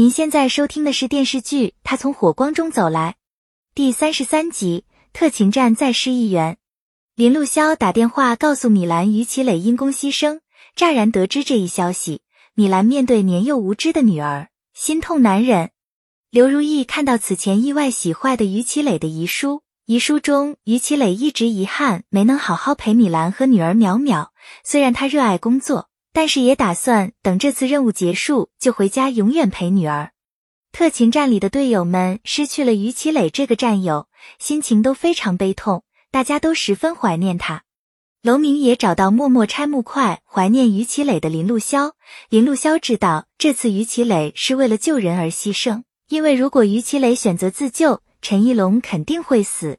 您现在收听的是电视剧《他从火光中走来》第三十三集《特勤站再失一员》。林路潇打电话告诉米兰，于其磊因公牺牲。乍然得知这一消息，米兰面对年幼无知的女儿，心痛难忍。刘如意看到此前意外洗坏的于其磊的遗书，遗书中于其磊一直遗憾没能好好陪米兰和女儿淼淼。虽然他热爱工作。但是也打算等这次任务结束就回家，永远陪女儿。特勤站里的队友们失去了于其磊这个战友，心情都非常悲痛，大家都十分怀念他。楼明也找到默默拆木块、怀念于其磊的林路潇。林路潇知道这次于其磊是为了救人而牺牲，因为如果于其磊选择自救，陈一龙肯定会死。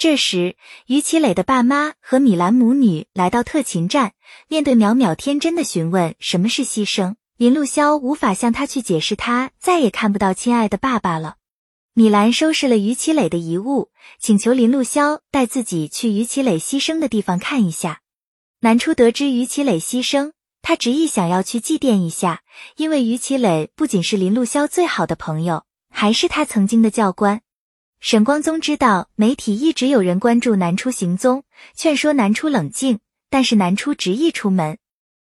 这时，于其磊的爸妈和米兰母女来到特勤站，面对淼淼天真的询问什么是牺牲，林路潇无法向他去解释，他再也看不到亲爱的爸爸了。米兰收拾了于其磊的遗物，请求林路潇带自己去于其磊牺牲的地方看一下。南初得知于其磊牺牲，他执意想要去祭奠一下，因为于其磊不仅是林路潇最好的朋友，还是他曾经的教官。沈光宗知道媒体一直有人关注南初行踪，劝说南初冷静，但是南初执意出门。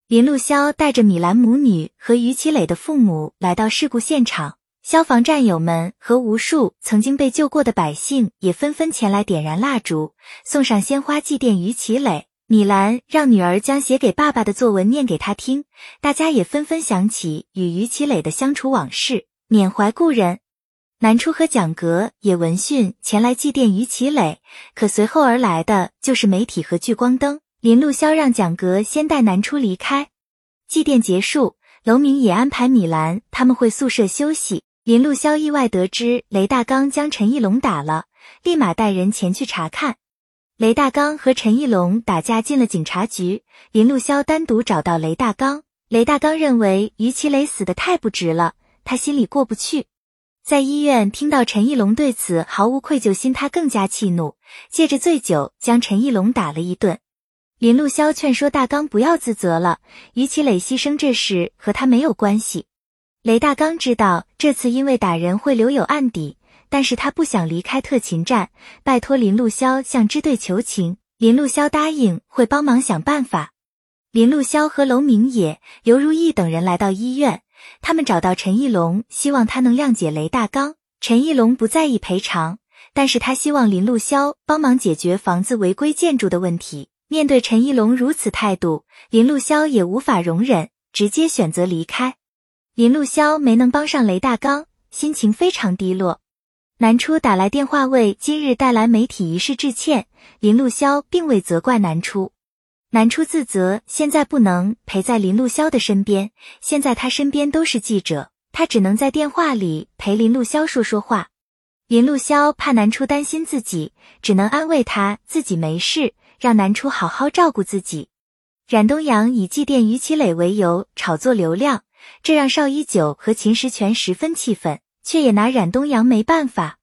林路潇带着米兰母女和于其磊的父母来到事故现场，消防战友们和无数曾经被救过的百姓也纷纷前来点燃蜡烛，送上鲜花祭奠于其磊。米兰让女儿将写给爸爸的作文念给他听，大家也纷纷想起与于其磊的相处往事，缅怀故人。南初和蒋格也闻讯前来祭奠于其磊，可随后而来的就是媒体和聚光灯。林路潇让蒋格先带南初离开。祭奠结束，楼明也安排米兰他们回宿舍休息。林路潇意外得知雷大刚将陈义龙打了，立马带人前去查看。雷大刚和陈义龙打架进了警察局，林路潇单独找到雷大刚。雷大刚认为于其磊死的太不值了，他心里过不去。在医院听到陈义龙对此毫无愧疚心，他更加气怒，借着醉酒将陈义龙打了一顿。林路潇劝说大刚不要自责了，于其磊牺牲这事和他没有关系。雷大刚知道这次因为打人会留有案底，但是他不想离开特勤站，拜托林路潇向支队求情。林路潇答应会帮忙想办法。林路潇和娄明野、刘如意等人来到医院。他们找到陈义龙，希望他能谅解雷大刚。陈义龙不在意赔偿，但是他希望林路潇帮忙解决房子违规建筑的问题。面对陈义龙如此态度，林路潇也无法容忍，直接选择离开。林路潇没能帮上雷大刚，心情非常低落。南初打来电话为今日带来媒体一事致歉，林路潇并未责怪南初。南初自责，现在不能陪在林路潇的身边。现在他身边都是记者，他只能在电话里陪林路潇说说话。林路潇怕南初担心自己，只能安慰他自己没事，让南初好好照顾自己。冉东阳以祭奠于其磊为由炒作流量，这让邵一九和秦时全十分气愤，却也拿冉东阳没办法。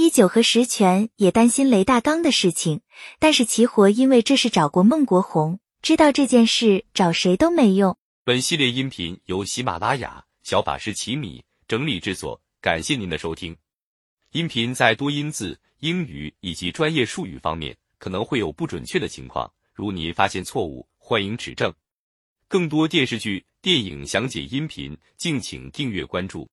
一九和石泉也担心雷大刚的事情，但是齐活因为这事找过孟国红，知道这件事找谁都没用。本系列音频由喜马拉雅小法师奇米整理制作，感谢您的收听。音频在多音字、英语以及专业术语方面可能会有不准确的情况，如您发现错误，欢迎指正。更多电视剧、电影详解音频，敬请订阅关注。